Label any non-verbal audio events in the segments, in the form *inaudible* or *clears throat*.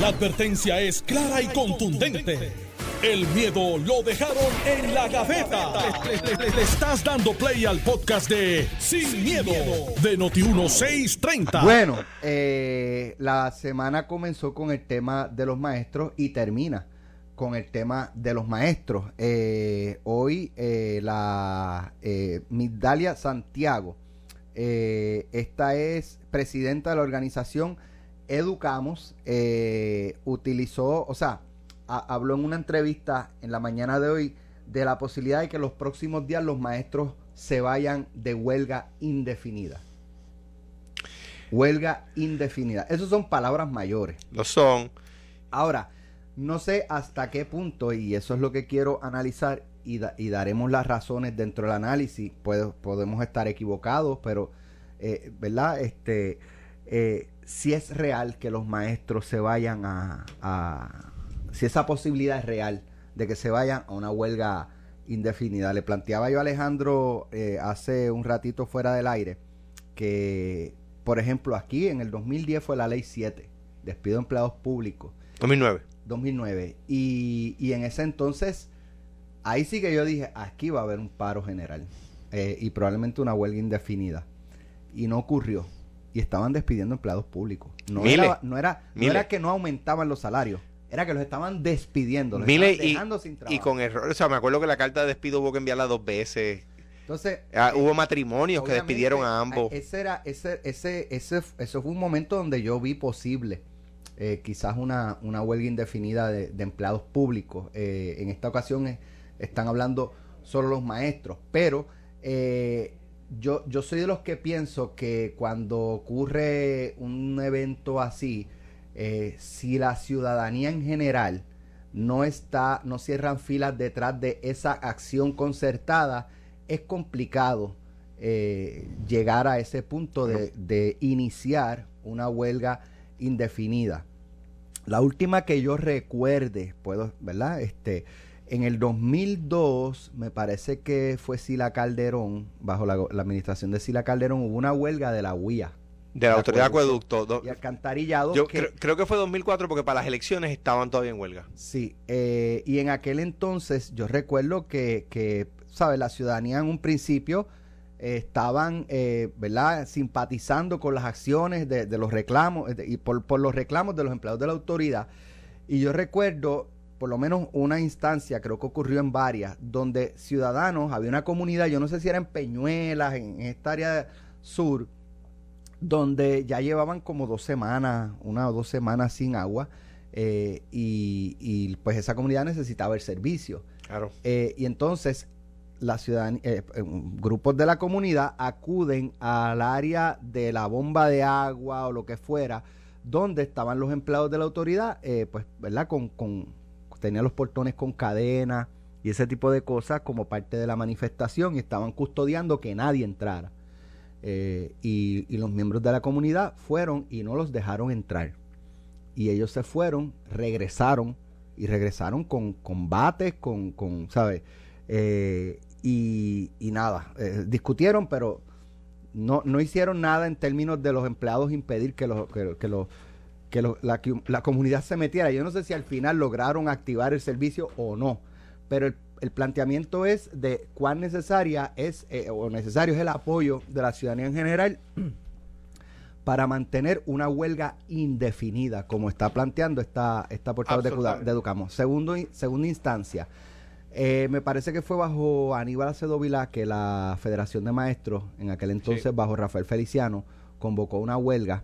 La advertencia es clara y contundente. El miedo lo dejaron en la gaveta. Le, estás dando play al podcast de Sin, miedo, de Noti1630. Bueno, eh, la semana comenzó con el tema de los maestros y termina con el tema de los maestros. Eh, hoy eh, la Migdalia Santiago, esta es presidenta de la organización Educamos, eh, utilizó, o sea, a- habló en una entrevista en la mañana de hoy de la posibilidad de que los próximos días los maestros se vayan de huelga indefinida. Huelga indefinida. Esas son palabras mayores. Lo son. Ahora, no sé hasta qué punto, y eso es lo que quiero analizar, y, da- y daremos las razones dentro del análisis. Puedo- podemos estar equivocados, pero, eh, ¿verdad? Este, eh, si es real que los maestros se vayan a, a- Si esa posibilidad es real de que se vayan a una huelga indefinida. Le planteaba yo a Alejandro eh, hace un ratito fuera del aire que, por ejemplo, aquí en el 2010 fue la ley 7, despido de empleados públicos. 2009. 2009. Y, y en ese entonces, ahí sí que yo dije, aquí va a haber un paro general eh, y probablemente una huelga indefinida. Y no ocurrió. Y estaban despidiendo empleados públicos. No, Miles. era, no, era, no era que no aumentaban los salarios, era que los estaban despidiendo, los Miles estaban y, dejando sin trabajo. y con error. O sea, me acuerdo que la carta de despido hubo que enviarla dos veces. Entonces, Ah, eh, hubo matrimonios que despidieron a ambos. eh, Ese era, ese, ese, ese, eso fue un momento donde yo vi posible eh, quizás una, una huelga indefinida de, de empleados públicos. Eh, en esta ocasión están hablando solo los maestros, pero eh, yo, yo soy de los que pienso que cuando ocurre un evento así, eh, si la ciudadanía en general no está, no cierran filas detrás de esa acción concertada, es complicado eh, llegar a ese punto de, de iniciar una huelga indefinida. La última que yo recuerde, puedo, ¿verdad? Este, en el 2002, me parece que fue Sila Calderón, bajo la, la administración de Sila Calderón, hubo una huelga de la UIA de la autoridad de acueducto. Do- y alcantarillado. Yo que- creo, creo que fue 2004 porque para las elecciones estaban todavía en huelga. Sí, eh, y en aquel entonces yo recuerdo que, que ¿sabes? La ciudadanía en un principio eh, estaban, eh, ¿verdad? Simpatizando con las acciones de, de los reclamos eh, de- y por, por los reclamos de los empleados de la autoridad. Y yo recuerdo por lo menos una instancia, creo que ocurrió en varias, donde ciudadanos, había una comunidad, yo no sé si era en Peñuelas, en, en esta área sur, donde ya llevaban como dos semanas, una o dos semanas sin agua, eh, y, y, pues esa comunidad necesitaba el servicio. Claro. Eh, y entonces la ciudadanía, eh, eh, grupos de la comunidad acuden al área de la bomba de agua o lo que fuera, donde estaban los empleados de la autoridad, eh, pues, ¿verdad? Con, con, tenían los portones con cadena y ese tipo de cosas como parte de la manifestación y estaban custodiando que nadie entrara. Eh, y, y los miembros de la comunidad fueron y no los dejaron entrar. Y ellos se fueron, regresaron y regresaron con combates, con, con ¿sabes? Eh, y, y nada, eh, discutieron, pero no, no hicieron nada en términos de los empleados impedir que, los, que los que lo- la, la comunidad se metiera. Yo no sé si al final lograron activar el servicio o no, pero el, el planteamiento es de cuán necesaria es eh, o necesario es el apoyo de la ciudadanía en general *clears throat* para mantener una huelga indefinida, como está planteando esta, esta portavoz de, de Educamos. Segundo, segunda instancia, eh, me parece que fue bajo Aníbal Acedo Vilá que la Federación de Maestros, en aquel entonces Sí. bajo Rafael Feliciano, convocó una huelga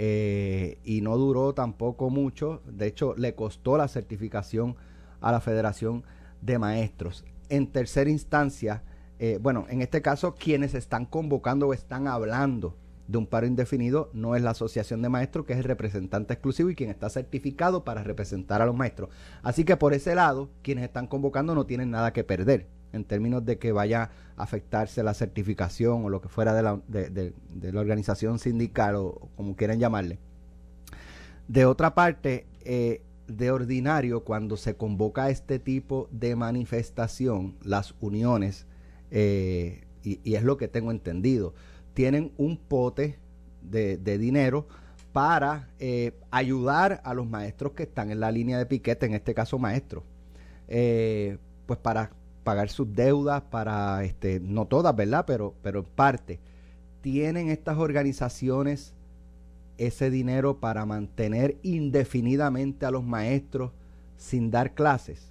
eh, y no duró tampoco mucho. De hecho, le costó la certificación a la Federación de Maestros. En tercera instancia, eh, bueno, en este caso, quienes están convocando o están hablando de un paro indefinido no es la Asociación de Maestros, que es el representante exclusivo y quien está certificado para representar a los maestros. Así que por ese lado, quienes están convocando no tienen nada que perder en términos de que vaya a afectarse la certificación o lo que fuera de la, de, la organización sindical o, como quieran llamarle. De otra parte, eh, de ordinario, cuando se convoca este tipo de manifestación, las uniones, eh, y, es lo que tengo entendido, tienen un pote de, dinero para eh, ayudar a los maestros que están en la línea de piquete, en este caso maestros, pues para pagar sus deudas, para, este, no todas, ¿verdad? Pero, pero en parte, ¿tienen estas organizaciones ese dinero para mantener indefinidamente a los maestros sin dar clases?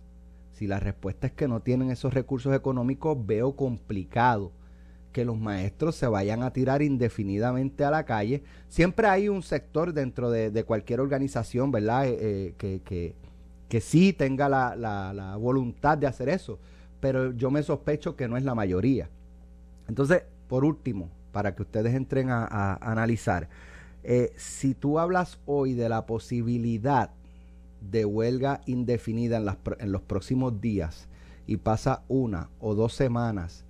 Si la respuesta es que no tienen esos recursos económicos, veo complicado que los maestros se vayan a tirar indefinidamente a la calle. Siempre hay un sector dentro de, cualquier organización, ¿verdad? Eh, eh, que, que, que, sí tenga la, la, voluntad de hacer eso, pero yo me sospecho que no es la mayoría. Entonces, por último, para que ustedes entren a, analizar, eh, si tú hablas hoy de la posibilidad de huelga indefinida en, las, en los próximos días y pasa una o dos semanas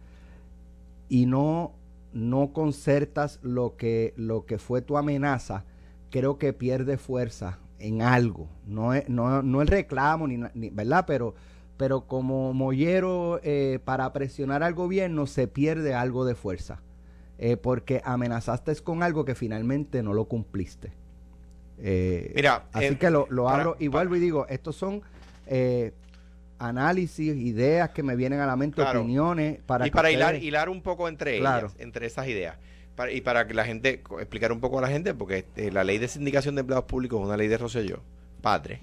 y no, no concertas lo que, lo que fue tu amenaza, creo que pierde fuerza en algo. No, es, no, no el reclamo, ni, ni, ¿verdad? Pero, pero como mollero eh, para presionar al gobierno se pierde algo de fuerza. Eh, porque amenazaste con algo que finalmente no lo cumpliste. Eh, Mira, así que lo, lo abro y vuelvo y digo, estos son análisis, ideas que me vienen a la mente, opiniones. Para y para hilar, hilar un poco entre ellas, entre esas ideas. y para que la gente, explicar un poco a la gente, porque este, la ley de sindicación de empleados públicos es una ley de Rosselló, padre,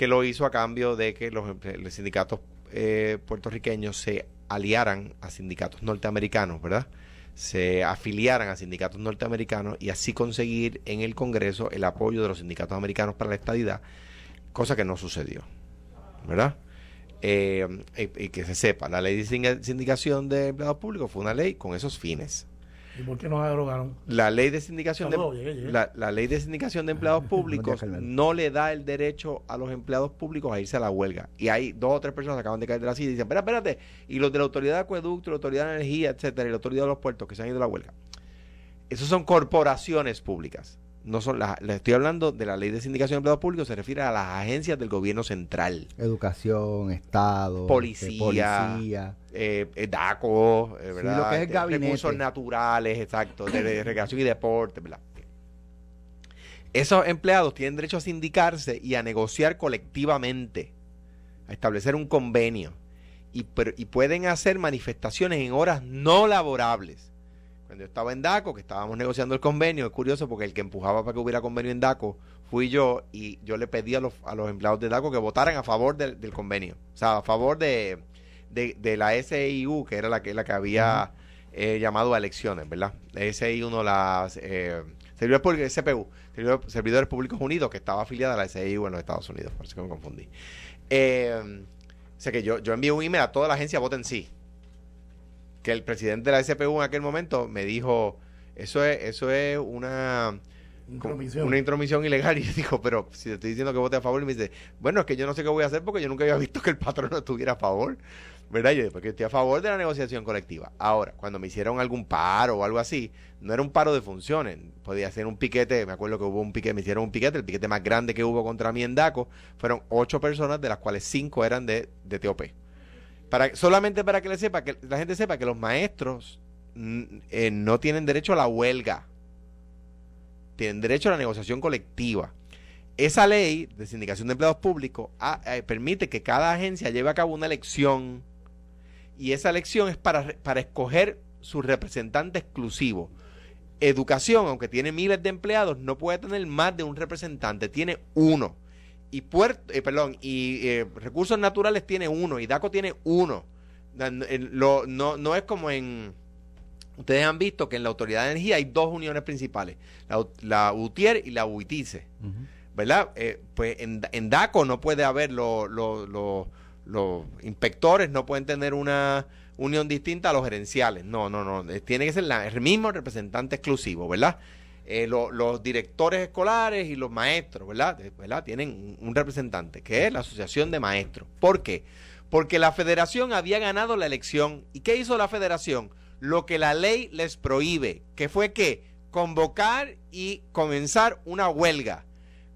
que lo hizo a cambio de que los, sindicatos eh, puertorriqueños se aliaran a sindicatos norteamericanos, ¿verdad? Se afiliaran a sindicatos norteamericanos y así conseguir en el Congreso el apoyo de los sindicatos americanos para la estadidad, cosa que no sucedió, ¿verdad? Eh, y, que se sepa, la ley de sindicación de empleados públicos fue una ley con esos fines. ¿Y por qué no derogaron? La ley de sindicación de, La, ley de sindicación de empleados públicos no le da el derecho a los empleados públicos a irse a la huelga. Y hay dos o tres personas que acaban de caer de la silla y dicen, espera, espérate, y los de la autoridad de acueducto, la autoridad de energía, etcétera, y la autoridad de los puertos que se han ido a la huelga. Esos son corporaciones públicas no son las, le estoy hablando de la ley de sindicación de empleados públicos, se refiere a las agencias del gobierno central. Educación, Estado, policía, eh, eh DACO, eh, ¿verdad? lo que es recursos naturales, exacto, de, recreación y deporte, ¿verdad? Esos empleados tienen derecho a sindicarse y a negociar colectivamente, a establecer un convenio y, y pueden hacer manifestaciones en horas no laborables cuando yo estaba en DACO, que estábamos negociando el convenio, es curioso porque el que empujaba para que hubiera convenio en DACO fui yo y yo le pedí a los, a los empleados de DACO que votaran a favor del, convenio. O sea, a favor de, de, la SIU, que era la que, la que había eh, llamado a elecciones, ¿verdad? La SIU no las... Eh, servidores públicos, CPU, Servidores Públicos Unidos, que estaba afiliada a la SIU en los Estados Unidos, por eso que me confundí. Eh, o sea que yo, yo envié un email a toda la agencia Voten Sí que el presidente de la SPU en aquel momento me dijo, eso es, eso es una intromisión. una intromisión ilegal *laughs* y dijo, pero si te estoy diciendo que vote a favor y me dice, bueno, es que yo no sé qué voy a hacer porque yo nunca había visto que el patrón no estuviera a favor, ¿verdad? Yo porque estoy a favor de la negociación colectiva. Ahora, cuando me hicieron algún paro o algo así, no era un paro de funciones, podía ser un piquete, me acuerdo que hubo un piquete, me hicieron un piquete, el piquete más grande que hubo contra mí en DACO, fueron ocho personas, de las cuales cinco eran de, de TOP solamente para que le sepa, que la gente sepa que los maestros eh, no tienen derecho a la huelga. Tienen derecho a la negociación colectiva. Esa ley de sindicación de empleados públicos ah, eh, permite que cada agencia lleve a cabo una elección y esa elección es para, para escoger su representante exclusivo. Educación, aunque tiene miles de empleados, no puede tener más de un representante, tiene uno y puerto, eh, perdón, y eh, recursos naturales tiene uno y DACO tiene uno. no, no es como en ustedes han visto que en la autoridad de energía hay dos uniones principales, la, la UTIER y la UITICE. ¿Verdad? Eh, pues en, en, DACO no puede haber los inspectores, no pueden tener una unión distinta a los gerenciales. No, no, no. Tiene que ser el mismo representante exclusivo, ¿verdad? Eh, los directores escolares y los maestros, ¿verdad? ¿verdad? Tienen un representante, que es la Asociación de Maestros. ¿Por qué? Porque la federación había ganado la elección. ¿Y qué hizo la federación? Lo que la ley les prohíbe, que fue que convocar y comenzar una huelga.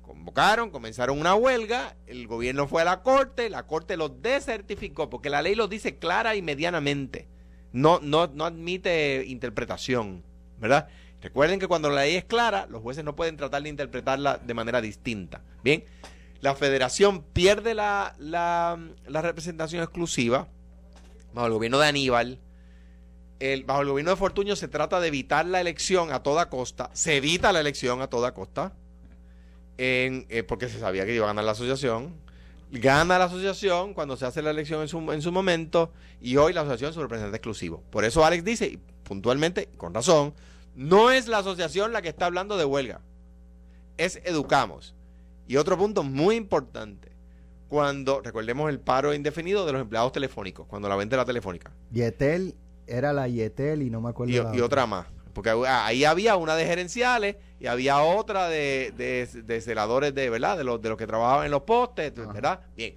Convocaron, comenzaron una huelga, el gobierno fue a la corte, la corte los desertificó, porque la ley lo dice clara y medianamente. No, no, no admite interpretación, ¿verdad? Recuerden que cuando la ley es clara, los jueces no pueden tratar de interpretarla de manera distinta. Bien, la federación pierde la, la, representación exclusiva bajo el gobierno de Aníbal. El, bajo el gobierno de Fortuño se trata de evitar la elección a toda costa. Se evita la elección a toda costa. En, eh, porque se sabía que iba a ganar la asociación. Gana la asociación cuando se hace la elección en su, en su momento. Y hoy la asociación es su representante exclusivo. Por eso Alex dice, puntualmente, con razón, no es la asociación la que está hablando de huelga. Es Educamos. Y otro punto muy importante. Cuando, recordemos el paro indefinido de los empleados telefónicos, cuando la venta era telefónica. Yetel era la Yetel y no me acuerdo. Y, la y otra más. Porque ahí había una de gerenciales y había otra de, de, de celadores de, ¿verdad? De los, de los que trabajaban en los postes, Ajá. ¿verdad? Bien.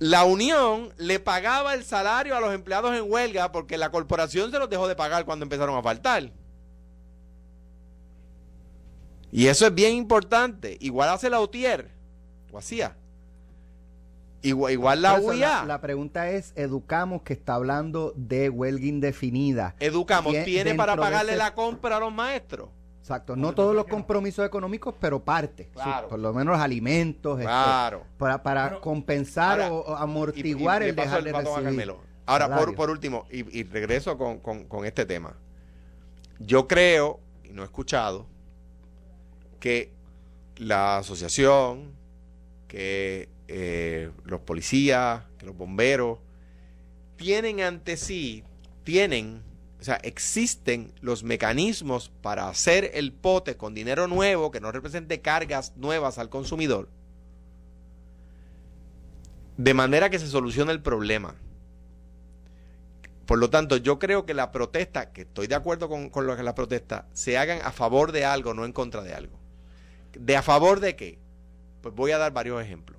La unión le pagaba el salario a los empleados en huelga porque la corporación se los dejó de pagar cuando empezaron a faltar. Y eso es bien importante. Igual hace la UTIER, o hacía. Igual, igual la UIA. La, la pregunta es, educamos que está hablando de huelga indefinida. Educamos, Tien- ¿tiene para pagarle ese- la compra a los maestros? Exacto, no todos los compromisos económicos, pero parte. Claro. Sí, por lo menos los alimentos, este, Claro. para, para Pero- compensar Ahora, o, o amortiguar Y- y- y el dejar de recibir. Ahora, por, salario. por último, y, y regreso con, con- con este tema. Yo creo, y no he escuchado, que la asociación, que eh, los policías, que los bomberos, tienen ante sí, tienen, o sea, existen los mecanismos para hacer el pote con dinero nuevo que no represente cargas nuevas al consumidor, de manera que se solucione el problema. Por lo tanto, yo creo que la protesta, que estoy de acuerdo con, lo que la protesta, se hagan a favor de algo, no en contra de algo. ¿De a favor de qué? Pues voy a dar varios ejemplos.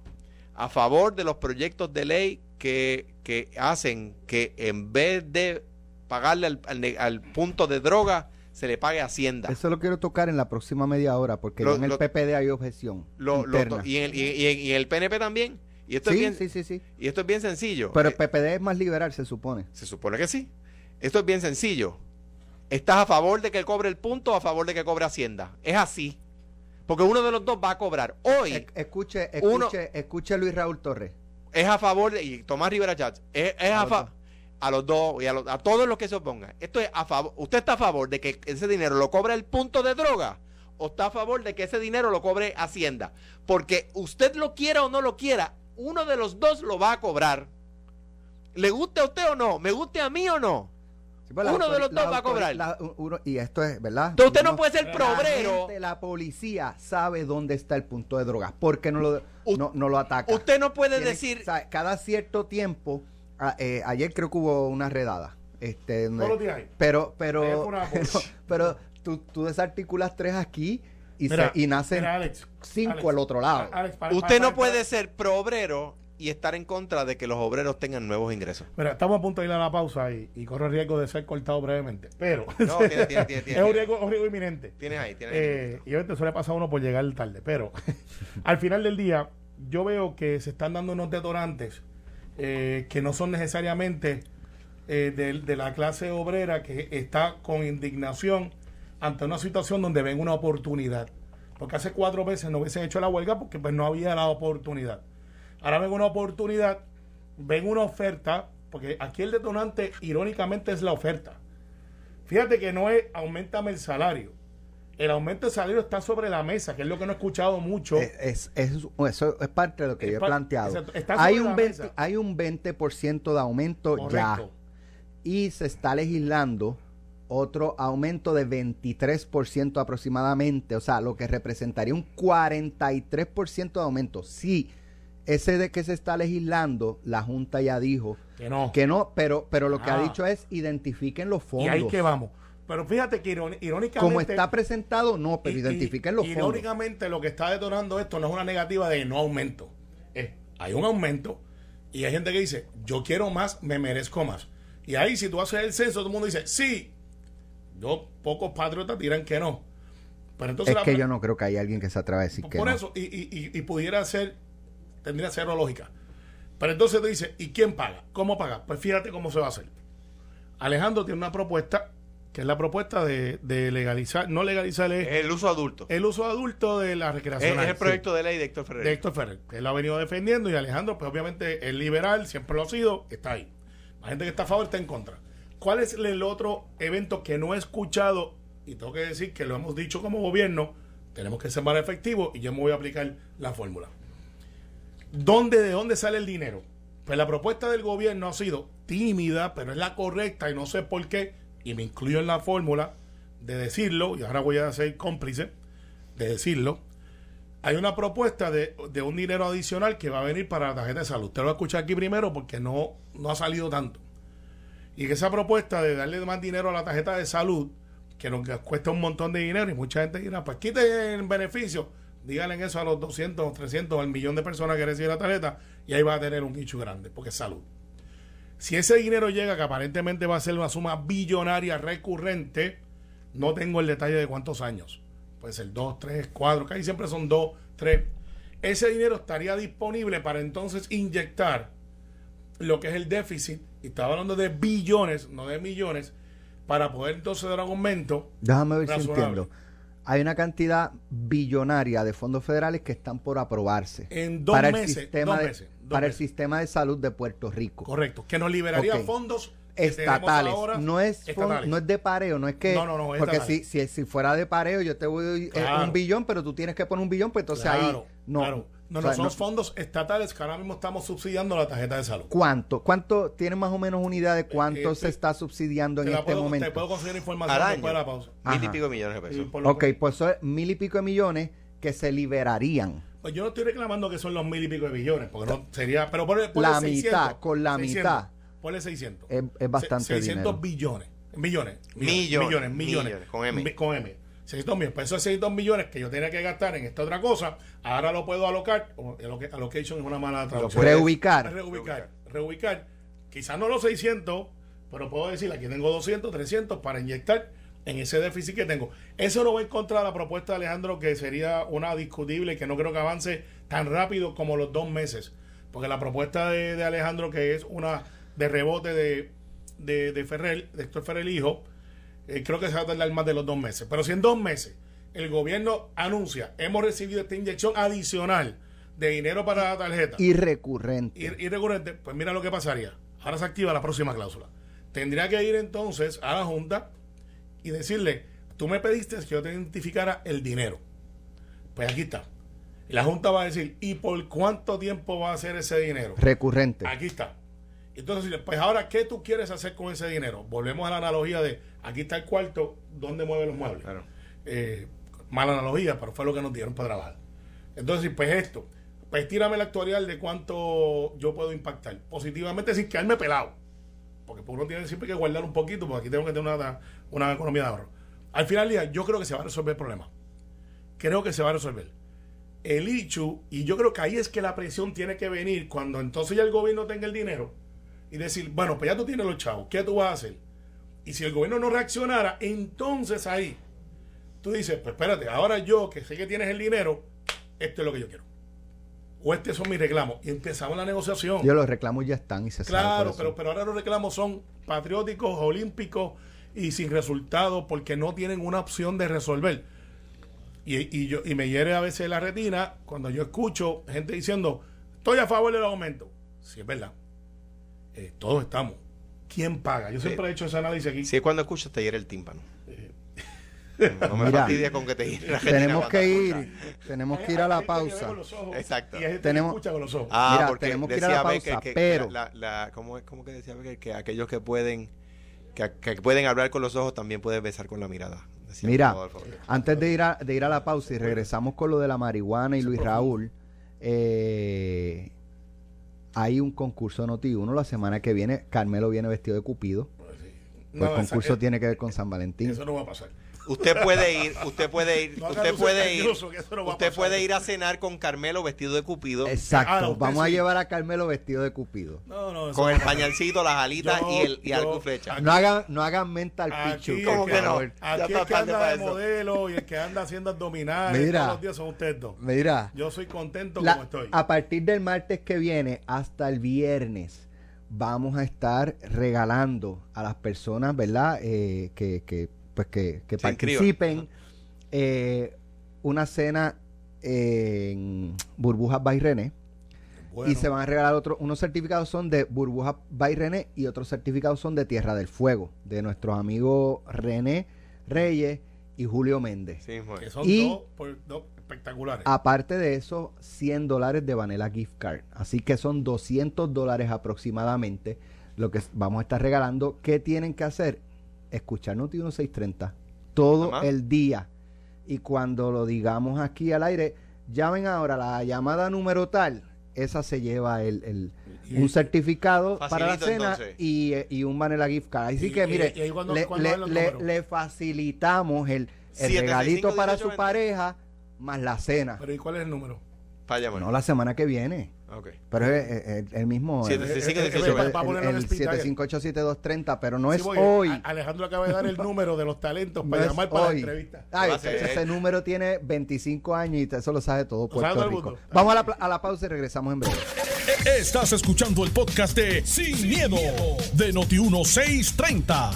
A favor de los proyectos de ley que, que hacen que en vez de pagarle al, al punto de droga, se le pague Hacienda. Eso lo quiero tocar en la próxima media hora, porque Lo- en el lo- PPD hay objeción Lo- y, en el, y- y en- y en el PNP también. Y esto, es bien, sí, sí, sí. y esto es bien sencillo. Pero Eh, el PPD es más liberal, se supone. Se supone que sí. Esto es bien sencillo. ¿Estás a favor de que cobre el punto o a favor de que cobre Hacienda? Es así. Porque uno de los dos va a cobrar. Hoy E- Escuche, Uno- escuche, escuche Luis Raúl Torres. es a favor de. Y Tomás Rivera Chats. Es, es A a, los fa- dos. A los dos y a, los- a todos los que se opongan. Esto es a favor. ¿Usted está a favor de que ese dinero lo cobre el punto de droga? ¿O está a favor de que ese dinero lo cobre Hacienda? Porque usted lo quiera o no lo quiera, uno de los dos lo va a cobrar. ¿Le guste a usted o no? ¿Me guste a mí o no? Sí, pues, Uno de los dos va a cobrar. la- uno- y esto es, ¿verdad? Entonces usted no puede ser probrero. La, gente, la policía sabe dónde está el punto de drogas. porque no lo, U- no, no lo ataca? Usted no puede Tiene- decir. o sea, cada cierto tiempo, a- eh, ayer creo que hubo una redada. Este, donde- Todos los días hay. Pero, pero, *laughs* pero, pero tú, tú desarticulas tres aquí y, Mira, se- y nacen mira, Alex, cinco Alex, al otro lado. a- Alex, para- Usted para- no para- puede ser pro-obrero y estar en contra de que los obreros tengan nuevos ingresos. Mira, estamos a punto de ir a la pausa y, y corre el riesgo de ser cortado brevemente. Pero No, tiene, tiene, tiene, tiene, *laughs* es un riesgo, un riesgo inminente. Tienes ahí, tienes ahí. Eh, y obviamente eso le pasa a uno por llegar tarde. Pero *laughs* al final del día, yo veo que se están dando unos detonantes eh, que no son necesariamente eh, de, la clase obrera que está con indignación ante una situación donde ven una oportunidad. Porque hace cuatro meses no hubiesen hecho la huelga porque pues no había la oportunidad. Ahora ven una oportunidad, ven una oferta, porque aquí el detonante irónicamente es la oferta. Fíjate que no es aumentame el salario. El aumento de salario está sobre la mesa, que es lo que no he escuchado mucho. Es, es- eso es parte de lo que Es yo he planteado. Hay un, 20, mesa. hay un 20% de aumento ya. Y se está legislando otro aumento de 23% aproximadamente. O sea, lo que representaría un 43% de aumento. Sí, ese de que se está legislando, la Junta ya dijo Que no. que no, pero, pero lo que ha Ah. dicho es identifiquen los y fondos. ahí que vamos. Pero fíjate que irón- irónicamente. Como está presentado, no, pero y- identifiquen los fondos. Irónicamente, lo que está detonando esto no es una negativa de no aumento. Es, hay un aumento y hay gente que dice, yo quiero más, me merezco más. Y ahí, si tú haces el censo, todo el mundo dice, sí. Yo, pocos patriotas dirán que no. Pero entonces Es que yo no creo que haya alguien que se atreva a decir que por eso, y, y- y- y pudiera ser, tendría cero lógica. Pero entonces te dice, ¿y quién paga? ¿Cómo paga? Pues fíjate cómo se va a hacer. Alejandro tiene una propuesta que es la propuesta de, de legalizar, no legalizar es Es el uso adulto. el uso adulto de la Es, recreación. es el proyecto de ley de Héctor Ferrer. de Héctor Ferrer, que él ha venido defendiendo y Alejandro, pues obviamente es liberal, siempre lo ha sido, está ahí. La gente que está a favor está en contra. ¿Cuál es el otro evento que no he escuchado? Y tengo que decir que lo hemos dicho como gobierno, tenemos que ser más efectivos y yo me voy a aplicar la fórmula. ¿Dónde, ¿De dónde sale el dinero? Pues la propuesta del gobierno ha sido tímida, pero es la correcta y no sé por qué, y me incluyo en la fórmula de decirlo, y ahora voy a ser cómplice de decirlo, hay una propuesta de, de un dinero adicional que va a venir para la tarjeta de salud. Usted lo va a escuchar aquí primero porque no, no ha salido tanto. Y que esa propuesta de darle más dinero a la tarjeta de salud, que nos cuesta un montón de dinero, y mucha gente dirá, pues quiten el beneficio, díganle eso a los 200, 300, al millón de personas que reciben la tarjeta, y ahí va a tener un nicho grande, porque es salud. Si ese dinero llega, que aparentemente va a ser una suma billonaria recurrente, no tengo el detalle de cuántos años. Puede ser dos, tres, cuatro, que ahí siempre son dos, tres. Ese dinero estaría disponible para entonces inyectar lo que es el déficit, y estaba hablando de billones, no de millones, para poder entonces dar un aumento. Déjame ver si entiendo. Hay una cantidad billonaria de fondos federales que están por aprobarse En dos para el meses, sistema dos meses, para el sistema de salud de Puerto Rico. Correcto, que nos liberaría fondos estatales. ahora, no es estatales. no es de pareo, no es que No, no, no, es porque si, si si fuera de pareo yo te voy eh, Claro. un billón, pero tú tienes que poner un billón, pues entonces ahí Claro, no. claro. No, O no, sea, son no- fondos estatales que ahora mismo estamos subsidiando la tarjeta de salud. ¿Cuánto? ¿Cuánto tiene más o menos una idea de cuánto eh, se está subsidiando en este puedo, momento? Te puedo conseguir información después de la pausa. Mil y pico millones de pesos. Ok, pues eso es mil y pico de millones que se liberarían. Pues yo no estoy reclamando que son los mil y pico de billones, porque no sería. Pero ponle, ponle La 600, mitad, con la 600, mitad. Ponle 600. Es- es bastante Se- 600 dinero. billones. Millones. Millones, Millones. Millones. millones, con M. Con M. 600 millones. Pues esos 600 millones que yo tenía que gastar en esta otra cosa, ahora lo puedo alocar. o Allocation es una mala traducción. Reubicar. Reubicar. Reubicar. Quizás no los 600, pero puedo decir, aquí tengo 200, 300 para inyectar en ese déficit que tengo. Eso no va en contra de la propuesta de Alejandro, que sería una discutible y que no creo que avance tan rápido como los dos meses. Porque la propuesta de, de Alejandro, que es una de rebote de, de, de Ferrer, de Héctor Ferrer Hijo, eh, creo que se va a tardar más de los dos meses. Pero si en dos meses el gobierno anuncia, hemos recibido esta inyección adicional de dinero para la tarjeta Y recurrente. y, y recurrente, pues mira lo que pasaría. Ahora se activa la próxima cláusula. Tendría que ir entonces a la Junta y decirle, tú me pediste que yo te identificara el dinero. Pues aquí está. Y la Junta va a decir, ¿y por cuánto tiempo va a ser ese dinero? recurrente. Aquí está. Entonces, pues ahora, ¿qué tú quieres hacer con ese dinero? Volvemos a la analogía de, aquí está el cuarto, ¿dónde mueve los muebles? Claro. Eh, mala analogía, pero fue lo que nos dieron para trabajar. Entonces, pues esto, pues tírame el actuarial de cuánto yo puedo impactar. Positivamente sin quedarme pelado. Porque uno tiene siempre que guardar un poquito, porque aquí tengo que tener una, una economía de ahorro. Al final del día, yo creo que se va a resolver el problema. Creo que se va a resolver. El ICHU, y yo creo que ahí es que la presión tiene que venir cuando entonces ya el gobierno tenga el dinero y decir, bueno, pues ya tú tienes los chavos, ¿qué tú vas a hacer? Y si el gobierno no reaccionara, entonces ahí tú dices, pues espérate, ahora yo que sé que tienes el dinero, esto es lo que yo quiero. O estos son mis reclamos. Y empezamos la negociación. Yo los reclamos ya están y se Claro, pero, pero ahora los reclamos son patrióticos, olímpicos y sin resultado porque no tienen una opción de resolver. Y, y yo, y me hiere a veces la retina cuando yo escucho gente diciendo, estoy a favor del aumento. Sí, es verdad. Eh, todos estamos. ¿Quién paga? Yo siempre he hecho ese análisis aquí. Si es cuando escuchas, te hiere el tímpano. Eh. No me *laughs* Mira, con que te hiere la retina tenemos que ir, tenemos que ir a la que pausa. con los ojos Exacto. Y Tenemos- que escucha con los ojos. Ah, Mira, porque tenemos que ir a la decía pausa, Becker que, pero- la, la- ¿cómo, es- cómo que decía Becker? Que aquellos que pueden que, que pueden hablar con los ojos también pueden besar con la mirada. decía Mira, antes de ir a, de ir a la pausa y regresamos con lo de la marihuana y Luis Raúl, eh, hay un concurso Noti 1 la semana que viene. Carmelo viene vestido de Cupido. No, el esa- concurso eh, tiene que ver con San Valentín. Eso no va a pasar. Usted puede ir, usted puede ir, No usted puede ir, usted pasar. puede ir a cenar con Carmelo vestido de Cupido, Exacto. Ah, Vamos a llevar a Carmelo vestido de Cupido. No, no, con el pañalcito, las alitas Yo- y el y y flecha. Aquí- No hagan, no hagan mental ¿Cómo por que no? Aquí está el que anda de eso. modelo y el que anda haciendo abdominales Mira. todos los días son ustedes dos. Mira. Yo soy contento La- como estoy. a partir del martes que viene hasta el viernes vamos a estar regalando a las personas, ¿verdad? Eh, que, que, pues que, participen eh, una cena en Burbujas by René. Bueno, Y se van a regalar otros, unos certificados son de Burbujas by René y otros certificados son de Tierra del Fuego, de nuestros amigos René Reyes y Julio Méndez. Sí, que son y- dos, por- dos espectaculares. Aparte de eso, 100 dólares de Vanilla Gift Card. Así que son 200 dólares aproximadamente lo que vamos a estar regalando. ¿Qué tienen que hacer? Escuchar Noti 1630 todo el día. Y cuando lo digamos aquí al aire, llamen ahora la llamada número tal. Esa se lleva el, el- un certificado para la cena y, eh, y un Vanilla Gift Card. Así Y- que mire, y cuando- le, cuando le- facilitamos el, el 765 regalito para su 1820. pareja más la cena. Pero ¿y cuál es el número? Para llamar. No, la semana que viene. Ok. Pero es, el mismo. El, el dial. 7587-230, pero no Sí, es hoy. a- Alejandro acaba de dar el número de los talentos No para es llamar para hoy. la entrevista. Ay, ese número tiene 25 años y eso lo sabe todo Puerto Rico. Vamos a la, a la pausa y regresamos en breve. Estás escuchando el podcast de Sin, miedo, de Noti1630.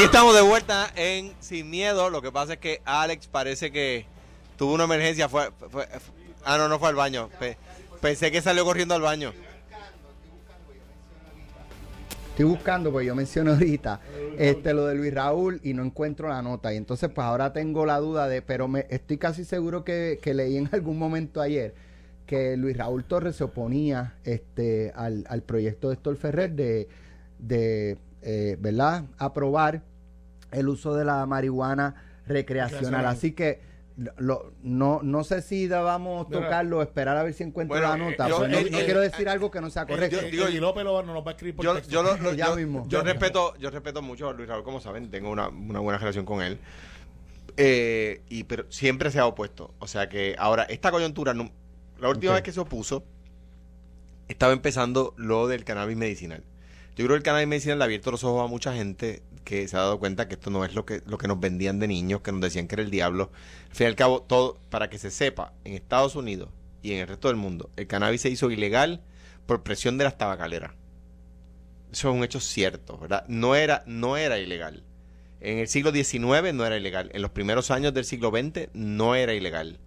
Y estamos de vuelta en Sin Miedo. Lo que pasa es que Alex parece que tuvo una emergencia. Fue, fue- ah, no, no fue al baño. Pensé que salió corriendo al baño. Estoy buscando, pues yo mencioné ahorita este, lo de Luis Raúl y no encuentro la nota. Y entonces, pues ahora tengo la duda de, pero me estoy casi seguro que, que leí en algún momento ayer que Luis Raúl Torres se oponía este, al, al proyecto de Héctor Ferrer de, de eh, ¿verdad?, aprobar el uso de la marihuana recreacional. Recreacional. Así que lo- no, no sé si debamos Mira. tocarlo, esperar a ver si encuentro Bueno, la nota. eh, yo- pues no, el- no quiero decir algo que no sea correcto. El- Digo- el- y López lo, nos va a escribir por Yo, texto. yo, lo- lo- *laughs* Ya yo- mismo. yo respeto, yo respeto mucho a Luis Raúl, como saben, tengo una, una buena relación con él. Eh, y pero siempre se ha opuesto. O sea que ahora, esta coyuntura, no- la última vez que se opuso, estaba empezando lo del cannabis medicinal. Yo creo que el cannabis medicinal le ha abierto los ojos a mucha gente que se ha dado cuenta que esto no es lo que, lo que nos vendían de niños, que nos decían que era el diablo. Al fin y al cabo, todo, para que se sepa, en Estados Unidos y en el resto del mundo, el cannabis se hizo ilegal por presión de las tabacaleras. Eso es un hecho cierto, ¿verdad? No era, no era ilegal. En el siglo XIX no era ilegal. En los primeros años del siglo XX no era ilegal.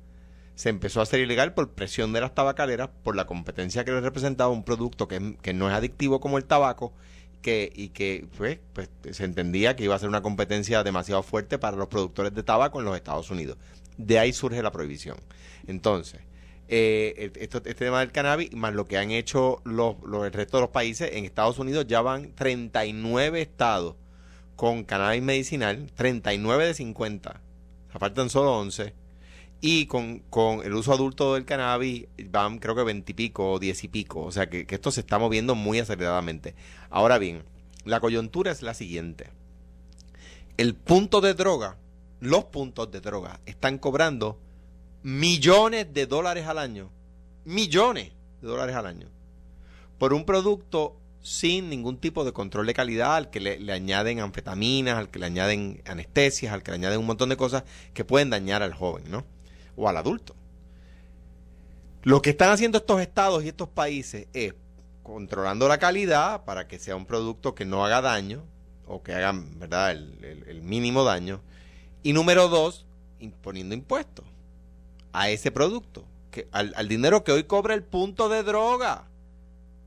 Se empezó a hacer ilegal por presión de las tabacaleras, por la competencia que le representaba un producto que, que no es adictivo como el tabaco que, y que pues, pues, se entendía que iba a ser una competencia demasiado fuerte para los productores de tabaco en los Estados Unidos. De ahí surge la prohibición. Entonces, eh, el- esto- este tema del cannabis, más lo que han hecho los, los- el resto de los países, en Estados Unidos ya van 39 estados con cannabis medicinal, 39 de 50, o sea, faltan solo 11, y con, con el uso adulto del cannabis van creo que 20 y pico o 10 y pico, o sea que, que esto se está moviendo muy aceleradamente. Ahora bien, la coyuntura es la siguiente. El punto de droga, los puntos de droga están cobrando millones de dólares al año, millones de dólares al año, por un producto sin ningún tipo de control de calidad, al que le, le añaden anfetaminas, al que le añaden anestesias, al que le añaden un montón de cosas que pueden dañar al joven, ¿no? O al adulto. Lo que están haciendo estos estados y estos países es controlando la calidad para que sea un producto que no haga daño o que haga, ¿verdad?, el, el- el mínimo daño. Y número dos, imponiendo impuestos a ese producto, que, al, al dinero que hoy cobra el punto de droga.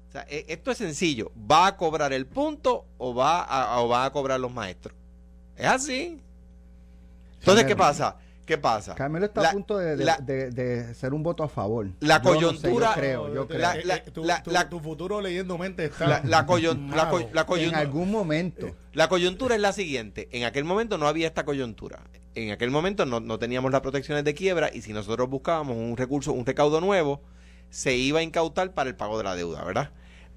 O sea, e- esto es sencillo. ¿Va a cobrar el punto o va a, o va a cobrar los maestros? Es así. Entonces, ¿qué pasa? ¿Qué pasa? Carmelo está La- a punto de, de- la- de- de ser un voto a favor. La Yo no sé, yo coyuntura- creo, yo te- creo. La- eh, la- eh, tu, la- tu- la- tu futuro leyendo mente está La, en coyuntura- algún momento. La coyuntura es la siguiente. En aquel momento no había esta coyuntura. En aquel momento no, no teníamos las protecciones de quiebra y si nosotros buscábamos un recurso, un recaudo nuevo, se iba a incautar para el pago de la deuda, ¿verdad?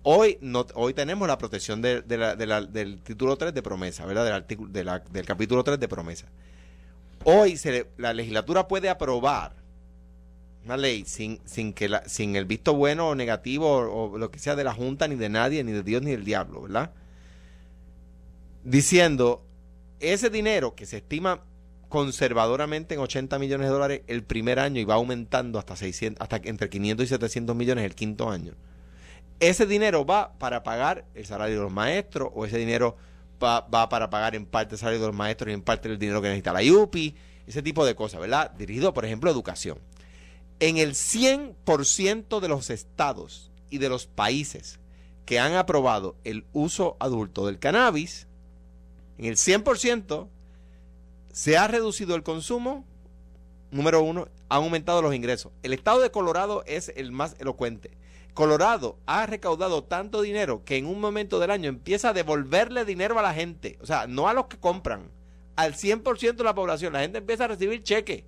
Hoy no, hoy tenemos la protección de- de la- de la- del título 3 de promesa, ¿verdad? Del, artículo, de la- del capítulo 3 de promesa. Hoy se le- la legislatura puede aprobar una ley sin, sin, que sin el visto bueno o negativo o, o lo que sea de la Junta, ni de nadie, ni de Dios, ni del diablo, ¿verdad? Diciendo, ese dinero que se estima conservadoramente en 80 millones de dólares el primer año y va aumentando hasta 600, hasta entre 500 y 700 millones el quinto año. ese dinero va para pagar el salario de los maestros o ese dinero va, para pagar en parte el salario de los maestros y en parte el dinero que necesita la IUPI, ese tipo de cosas, ¿verdad? Dirigido, por ejemplo, a educación. En el 100% de los estados y de los países que han aprobado el uso adulto del cannabis, en el 100% se ha reducido el consumo, número uno, ha aumentado los ingresos. El estado de Colorado es el más elocuente. Colorado ha recaudado tanto dinero que en un momento del año empieza a devolverle dinero a la gente, o sea, no a los que compran, al 100% de la población. La gente empieza a recibir cheques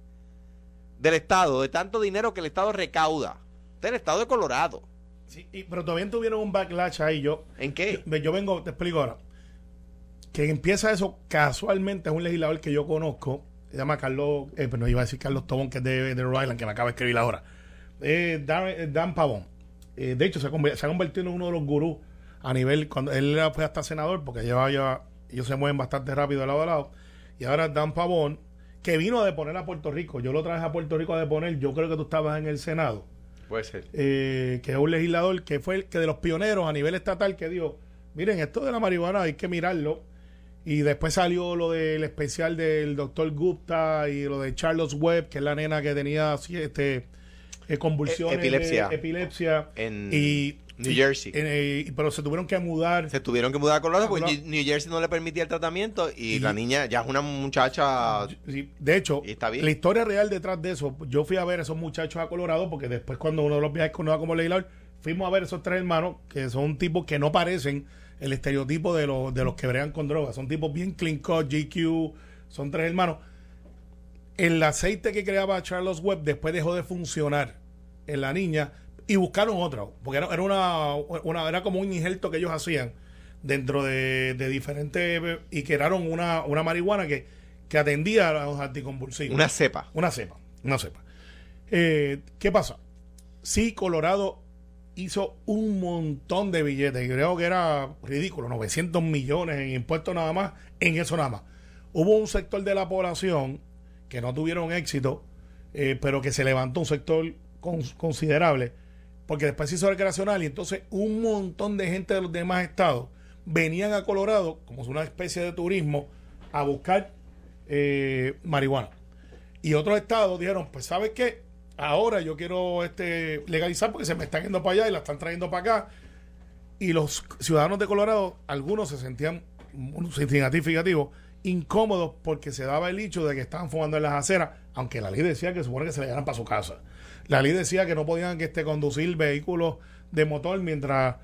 del Estado, de tanto dinero que el Estado recauda. Este es el Estado de Colorado. Sí, y- pero todavía tuvieron un backlash ahí. Yo, ¿En qué? yo, yo vengo, te explico ahora. Que empieza eso casualmente es un legislador que yo conozco. Se llama Carlos, eh, pero no iba a decir Carlos Tobón, que es de, de Rhode Island, que me acaba de escribir ahora. Eh, Dan, eh, Dan Pavón. Eh, de hecho, se ha, conver- se ha convertido en uno de los gurús a nivel. Cuando él era, fue hasta senador, porque lleva ya. Ellos se mueven bastante rápido de lado a lado. Y ahora Dan Pavón, que vino a deponer a Puerto Rico. Yo lo traje a Puerto Rico a deponer. Yo creo que tú estabas en el Senado Puede ser. eh, que es un legislador que fue el que de los pioneros a nivel estatal que dijo, miren, esto de la marihuana hay que mirarlo. Y después salió lo del especial del doctor Gupta y lo de Charles Webb, que es la nena que tenía así, este, eh, convulsiones, epilepsia. de epilepsia. En y, New Jersey. eh, pero se tuvieron que mudar. Se tuvieron que mudar a Colorado porque Colorado. New Jersey no le permitía el tratamiento y, Y- la niña ya es una muchacha. Sí, de hecho, está bien. la historia real detrás de eso, yo fui a ver a esos muchachos a Colorado porque después cuando uno de los viajes con como legislador, fuimos a ver esos tres hermanos que son tipos que no parecen el estereotipo de los, de los que bregan con drogas. Son tipos bien clean cut, GQ, son tres hermanos. El aceite que creaba Charles Webb después dejó de funcionar en la niña y buscaron otro, porque era, era una, una- era como un injerto que ellos hacían dentro de, de diferentes y crearon una, una marihuana que, que atendía a los anticonvulsivos. Una cepa. Una cepa, una cepa. Eh, ¿Qué pasa? Sí, Colorado hizo un montón de billetes, y creo que era ridículo, 900 millones en impuestos nada más, en eso nada más. Hubo un sector de la población que no tuvieron éxito, eh, pero que se levantó un sector con- considerable, porque después se hizo recreacional y entonces un montón de gente de los demás estados venían a Colorado como una especie de turismo a buscar eh, marihuana. Y otros estados dijeron, pues ¿sabes qué? Ahora yo quiero este legalizar porque se me están yendo para allá y la están trayendo para acá. Y los ciudadanos de Colorado, algunos se sentían, un significativo, incómodos porque se daba el hecho de que estaban fumando en las aceras, aunque la ley decía que supone que se le llevaran para su casa. La ley decía que no podían este, conducir vehículos de motor mientras,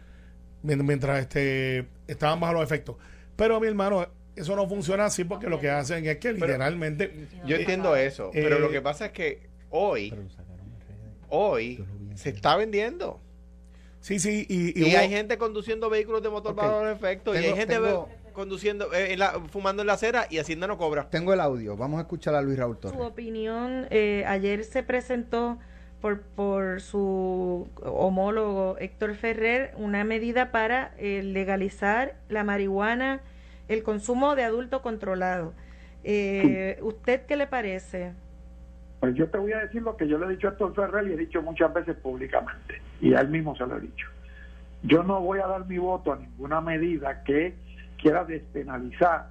mien- mientras este, estaban bajo los efectos. Pero mi hermano, eso no funciona así porque lo que hacen es que literalmente... Yo entiendo eso, eh, pero lo que pasa es que hoy, hoy se está vendiendo. Sí, sí, y, Y, hubo- hay gente conduciendo vehículos de motor bajo los efectos y hay gente tengo- conduciendo, eh, en la- fumando en la acera y Hacienda no cobra. Tengo el audio. Vamos a escuchar a Luis Raúl Su opinión, eh, ayer se presentó por, por su homólogo Héctor Ferrer una medida para eh, legalizar la marihuana, el consumo de adulto controlado. Eh, ¿Usted qué le parece? Pues yo te voy a decir lo que yo le he dicho a Héctor Ferrer y he dicho muchas veces públicamente, y a él mismo se lo he dicho. Yo no voy a dar mi voto a ninguna medida que quiera despenalizar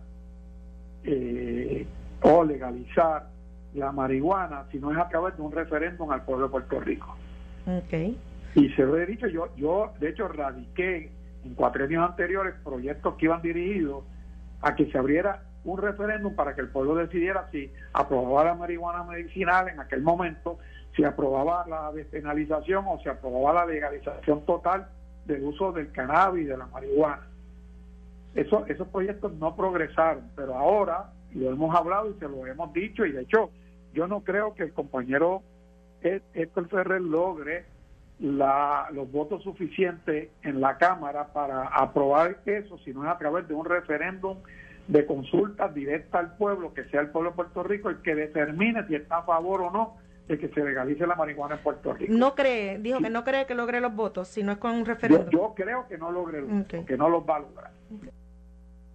eh, o legalizar la marihuana si no es a través de un referéndum al pueblo de Puerto Rico. Okay. Y se lo he dicho, yo, yo de hecho radiqué en cuatro años anteriores proyectos que iban dirigidos a que se abriera un referéndum para que el pueblo decidiera si aprobaba la marihuana medicinal en aquel momento, si aprobaba la despenalización o si aprobaba la legalización total del uso del cannabis y de la marihuana. Eso, esos proyectos no progresaron, pero ahora lo hemos hablado y se lo hemos dicho y de hecho yo no creo que el compañero Ed- Héctor Ferrer logre la, los votos suficientes en la Cámara para aprobar eso, si no es a través de un referéndum de consulta directa al pueblo, que sea el pueblo de Puerto Rico el que determine si está a favor o no de que se legalice la marihuana en Puerto Rico. No cree, dijo que no cree que logre los votos, si no es con un referéndum. yo creo que no logre, Ok. que no los va a lograr.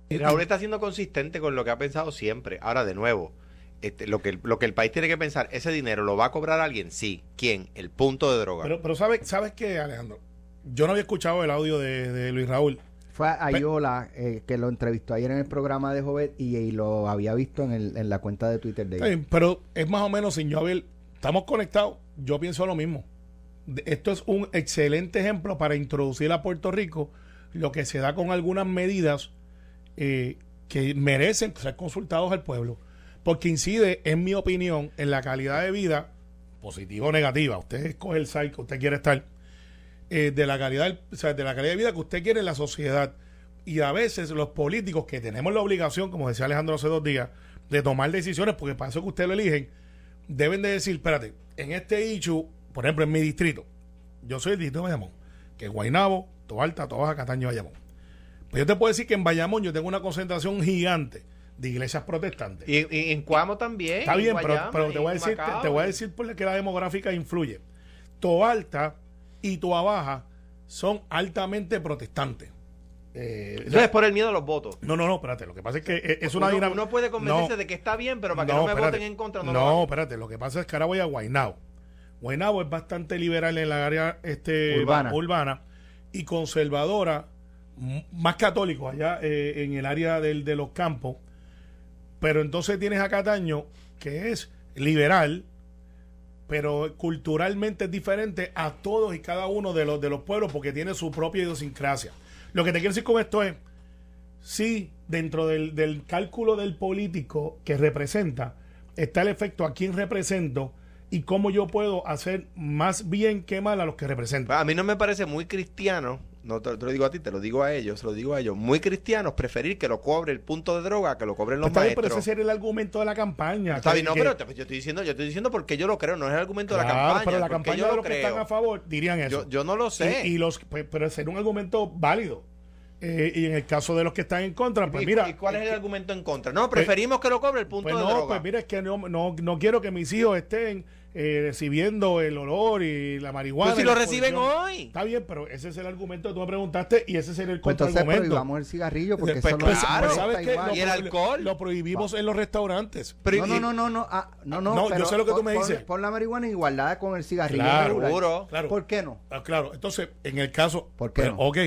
Raúl está siendo consistente con lo que ha pensado siempre. Ahora, de nuevo, este, lo, que el, lo que el país tiene que pensar, ¿ese dinero lo va a cobrar alguien? Sí. ¿Quién? El punto de droga. Pero, pero ¿sabes, ¿sabes qué, Alejandro? Yo no había escuchado el audio de, de Luis Raúl. Fue Ayola eh, que lo entrevistó ayer en el programa de Jovet y, y lo había visto en, el, en la cuenta de Twitter de ella. pero es más o menos sin yo haber. Estamos conectados. Yo pienso lo mismo. Esto es un excelente ejemplo para introducir a Puerto Rico lo que se da con algunas medidas eh, que merecen ser consultados al pueblo, porque incide, en mi opinión, en la calidad de vida, positiva o negativa. Usted escoge el site que usted quiere estar, eh, de la calidad, de la calidad de vida que usted quiere en la sociedad. Y a veces los políticos que tenemos la obligación, como decía Alejandro hace dos días, de tomar decisiones, porque para eso que usted lo eligen, deben de decir, espérate, en este issue, por ejemplo, en mi distrito, yo soy el distrito de Bayamón, que es Guaynabo, Toalta, Tobaja, Cataño, Bayamón. Pues yo te puedo decir que en Bayamón yo tengo una concentración gigante de iglesias protestantes. Y, y en Cuamo también. Está en bien, pero, Guayama, pero te voy a decir, te, Macao. te voy a decir por la que la demográfica influye. Toalta y Toa Baja son altamente protestantes. Eh, o sea, Eso es por el miedo a los votos. no, no, no, espérate. Lo que pasa es que es- es una dinámica. uno puede convencerse No, de que está bien, pero para que no, me espérate. voten en contra no, No, lo espérate. Lo que pasa es que ahora voy a Guaynabo. Guaynabo es bastante liberal en la área este, Urbana. urbana y conservadora, más católico allá eh, en el área del, de los campos. Pero entonces tienes a Cataño, que es liberal, pero culturalmente es diferente a todos y cada uno de los, de los pueblos porque tiene su propia idiosincrasia. Lo que te quiero decir con esto es, sí, dentro del, del cálculo del político que representa, está el efecto a quién represento y cómo yo puedo hacer más bien que mal a los que represento. A mí no me parece muy cristiano, no te, te lo digo a ti, te lo digo a ellos, se lo digo a ellos, muy cristianos preferir que lo cobre el punto de droga que lo cobren los Está bien, pero maestros. ese sería el argumento de la campaña. Está que- bien, no, que- pero te- yo estoy diciendo, yo estoy diciendo porque yo lo creo, no es el argumento de la Claro, campaña. pero la campaña yo de lo los que creo. están a favor dirían eso. Yo, yo no lo sé. Y, y los, pues, pero sería un argumento válido. Eh, y en el caso de los que están en contra, pues ¿Y- mira. ¿Y cuál es el argumento en contra? No, preferimos que lo cobre el punto Pues de no, droga. pues mira, es que no, no, no quiero que mis hijos estén eh, recibiendo el olor y la marihuana. Pues si lo reciben hoy. Está bien, pero ese es el argumento que tú me preguntaste y ese sería el Pues entonces prohibamos el cigarrillo porque Pues eso no claro. Pues, ¿sabes qué? Y el alcohol. Lo prohibimos en los restaurantes. Pero no, no, no, no, no, ah, no, no, No, yo pero sé lo que tú me dices. Pon la marihuana en igualdad con el cigarrillo. Claro. Claro. ¿Por qué no? Ah, claro, entonces, en el caso. ¿Por qué pero, no? Ok.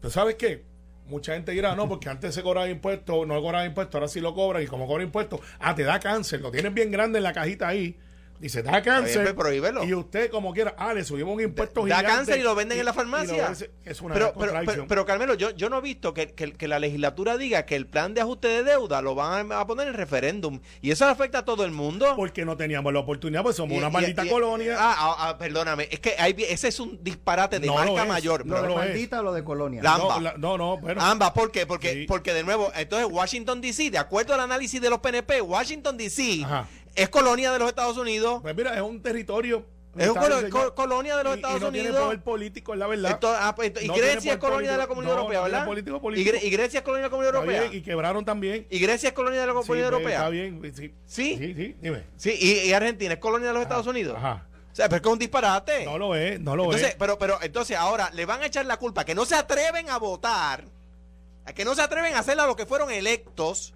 Pero ¿sabes qué? Mucha gente dirá, no, porque antes se cobraba impuestos, no cobraba impuestos, ahora sí lo cobran y como cobra impuestos, ah, te da cáncer, lo tienes bien grande en la cajita ahí. Dice, da cáncer. pues, prohíbelo. Y usted, como quiera, ah, le subimos un impuesto Da gigante cáncer y lo venden en la farmacia. es una Pero, pero, pero, pero, Carmelo, yo, yo no he visto que, que- que la legislatura diga que el plan de ajuste de deuda lo van a, a poner en referéndum. Y eso afecta a todo el mundo. porque no teníamos la oportunidad, pues somos Y- una maldita y- colonia. Ah, ah, ah, perdóname. Es que hay- ese es un disparate de No marca mayor. No ¿Lo de lo es. maldita o lo de colonia? La- no, ambas. la- no, no, bueno. Ambas, ¿por qué? Porque, Sí. porque de nuevo, entonces Washington DC, de acuerdo al análisis de los PNP, Washington DC Ajá. Es colonia de los Estados Unidos. Pues mira, es un territorio. Es colonia de los y- y Estados no tiene Unidos. poder político, es la verdad. Ah, pues, y No tiene Grecia es colonia de la. Comunidad No, Europea, no tiene ¿verdad? político, Y, político. Y Grecia es colonia de la Comunidad Europea. bien, y quebraron también. Y Grecia es colonia de la Comunidad Europea. Está bien, sí. Sí. Sí, sí, dime. Sí, y, y Argentina es colonia de los Estados Unidos. Ajá. O sea, pero es que es un disparate. No lo es, no lo entonces, es. pero, pero, entonces ahora le van a echar la culpa que no se atreven a votar, a que no se atreven a hacer a los que fueron electos.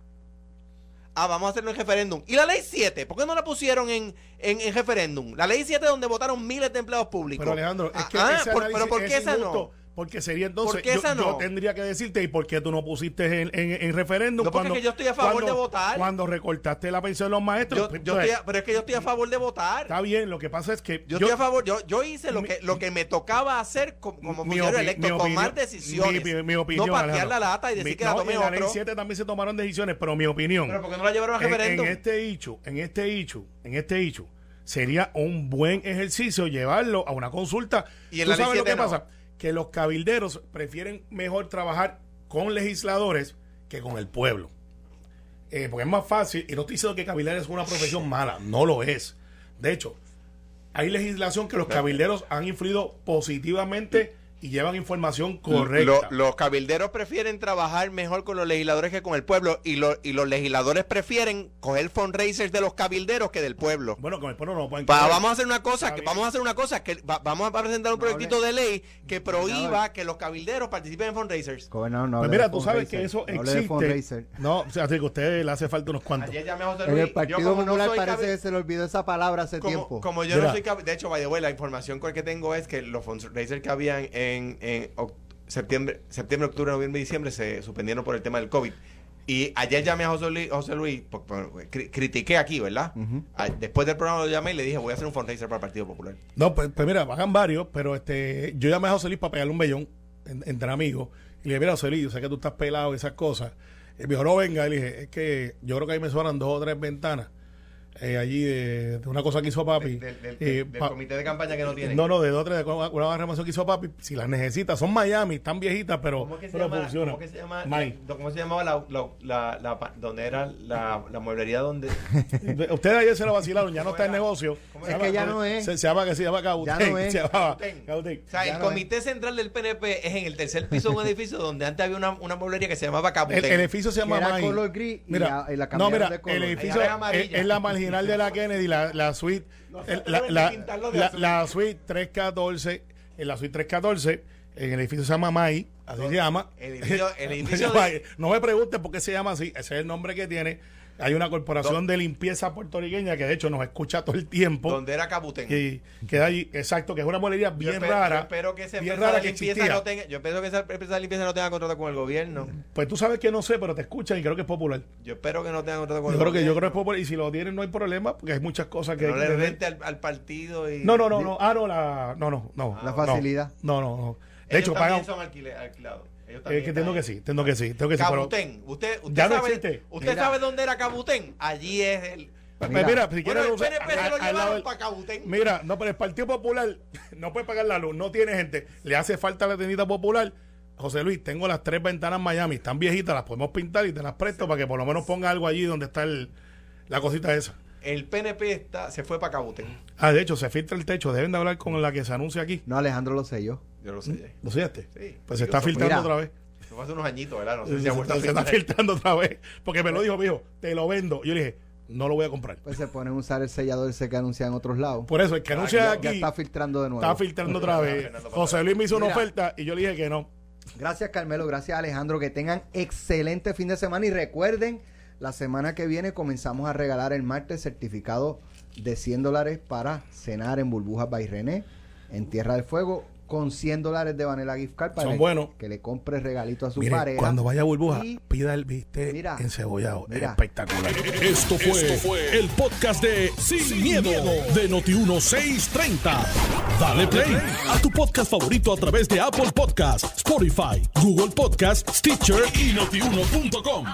Ah, vamos a hacerlo en referéndum. ¿Y la ley 7? ¿Por qué no la pusieron en, en, en referéndum? La ley 7 donde votaron miles de empleados públicos. Pero Alejandro, es que Ah, ese por- análisis pero ¿por qué es esa injusto, no? Porque sería entonces, ¿Por yo, no? tendría que decirte, ¿y por qué tú no pusiste en, en, en referéndum? No, porque es que yo estoy a favor de votar. Cuando recortaste la pensión de los maestros. Yo, pues, yo estoy a- pero es que yo estoy a favor de votar. está bien, lo que pasa es que Yo, estoy a favor, yo, yo hice lo que, lo que me tocaba hacer como, como funcionario electo, mi tomar opinión- decisiones. mi- mi- mi opinión, no patear la lata y decir Mi- que la no, tome en la ley otro. 7 también se tomaron decisiones, pero mi opinión. Pero porque no la llevaron a referéndum. en este hecho, en este hecho, en este hecho, sería un buen ejercicio llevarlo a una consulta. Y en ¿Tú la ley sabes lo 7 que no. pasa? Que los cabilderos prefieren mejor trabajar con legisladores que con el pueblo. Eh, porque es más fácil, y no estoy diciendo que cabildear es una profesión mala, no lo es. De hecho, hay legislación que los cabilderos han influido positivamente y llevan información correcta. Lo- los cabilderos prefieren trabajar mejor con los legisladores que con el pueblo y, lo- y los legisladores prefieren coger fundraisers de los cabilderos que del pueblo. bueno, con el pueblo no lo pueden vamos a hacer una cosa, que vamos a hacer una cosa, que va- vamos a presentar un No proyectito de ley que prohíba que los cabilderos participen en fundraisers. Gobernador, no Pues mira, tú sabes que fundraiser, eso no existe. fundraiser. No, o sea, así que a usted le hace falta unos cuantos. Ayer llamé a José En Luis. el Partido yo no Popular parece que se le olvidó esa palabra hace como, tiempo. como yo Mira. no soy de hecho, by the way, la información que tengo es que los fundraisers que habían en, en, septiembre, septiembre, octubre, noviembre y diciembre se suspendieron por el tema del COVID. Y ayer llamé a José Luis, José Luis por- por- cri- critiqué aquí, ¿verdad? Después del programa lo llamé y le dije, voy a hacer un fundraiser para el Partido Popular. No, pues, pues mira, bajan varios, pero este, yo llamé a José Luis para pegarle un bellón en- entre amigos. Y le dije, mira, José Luis, yo sé que tú estás pelado y esas cosas. Y me dijo, no venga. Y le dije, es que yo creo que ahí me suenan dos o tres ventanas eh, allí de, de una cosa que hizo papi. Del, Eh, del pa- comité de campaña que no tiene. no, no, de dos o tres, de una, remación que hizo papi. Si las necesitas, son Miami, están viejitas, pero, ¿Cómo que se pero llama? funcionan. ¿Cómo que se llama? May. ¿Cómo se llamaba la, la, la, la donde era la, la mueblería donde Ustedes ayer se lo vacilaron, ya no está en era? negocio. ¿Cómo Se Es llama- que ya no es. Se, se llama que se llama Cautén. Ya no es. Se llamaba. Cautén. O sea, Ya el no comité central del PNP es en el tercer piso de un edificio donde antes había una, una mueblería que se llamaba El, Cabutén. el edificio se Que llama era color gris y Mira, la- y la no, mira, de color. el edificio es es, amarilla. Marginal de la Kennedy, la, la suite, el- la, la- la- la suite 314, en la suite 314, en el edificio se llama May, así se llama. el edificio- el *laughs* edificio de-. No me pregunten por qué se llama así, ese es el nombre que tiene. Hay una corporación de limpieza puertorriqueña que de hecho nos escucha todo el tiempo. donde era Cabutén. Y queda allí, exacto, que es una molería bien rara. Yo espero que esa empresa rara de que limpieza existía. no tenga, yo espero que esa empresa de limpieza no tenga contrato con el gobierno. Pues tú sabes que no sé, pero te escuchan y creo que es popular. Yo espero que no tenga contrato con Yo el creo que yo gobierno. creo que es popular y si lo tienen no hay problema porque hay muchas cosas que, que no le rente al, al partido y No, no, no, no. Ah, no, la. No, no, no. La facilidad. No, no, no. De Ellos hecho, pagan. son alquilados. Ellos Es también que entiendo que sí, entiendo que sí, entiendo que sí. Pero, Cabutén. Usted, usted Ya no sabe, existe. usted Mira. sabe dónde era Cabutén. Allí es el. Pues Mira. mira, si quieres. Bueno, el no sé, PNP se al- lo al lado llevaron del- para Cabutén. Mira, no, pero el Partido Popular *laughs* no puede pagar la luz, no tiene gente. Le hace falta la tiendita popular. José Luis, tengo las tres ventanas Miami, están viejitas, las podemos pintar y te las presto para que por lo menos ponga algo allí donde está el, la cosita esa. El PNP está, se fue para Cabutén. Ah, de hecho, se filtra el techo. Deben de hablar con la que se anuncia aquí. No, Alejandro lo sé yo. Yo lo sé. ¿Lo sellaste? Sí. Pues se está filtrando Mira. otra vez. Eso fue hace unos añitos, ¿verdad? No sé Se, si ha vuelto a se está filtrando otra vez. Porque me lo dijo, me dijo, te lo vendo. Yo le dije, no lo voy a comprar. Pues se ponen a usar el sellador ese que anuncia en otros lados. Por eso, el que anuncia ya, aquí ya está filtrando de nuevo. está filtrando otra *laughs* vez. José Luis me hizo una oferta y yo le dije que no. Gracias Carmelo, gracias Alejandro, que tengan excelente fin de semana y recuerden, la semana que viene comenzamos a regalar el martes certificado de 100 dólares para cenar en Burbujas by René en Tierra del Fuego con 100 dólares de Vanilla Gift Card para Son que- buenos. que le compre regalito a su Mire, pareja. cuando vaya a burbuja, Y- pida el bistec Mira, encebollado. mira. Espectacular. Esto fue, el podcast de Sin, miedo, de Noti1630. Dale play a tu podcast favorito a través de Apple Podcasts, Spotify, Google Podcasts, Stitcher y notiuno.com.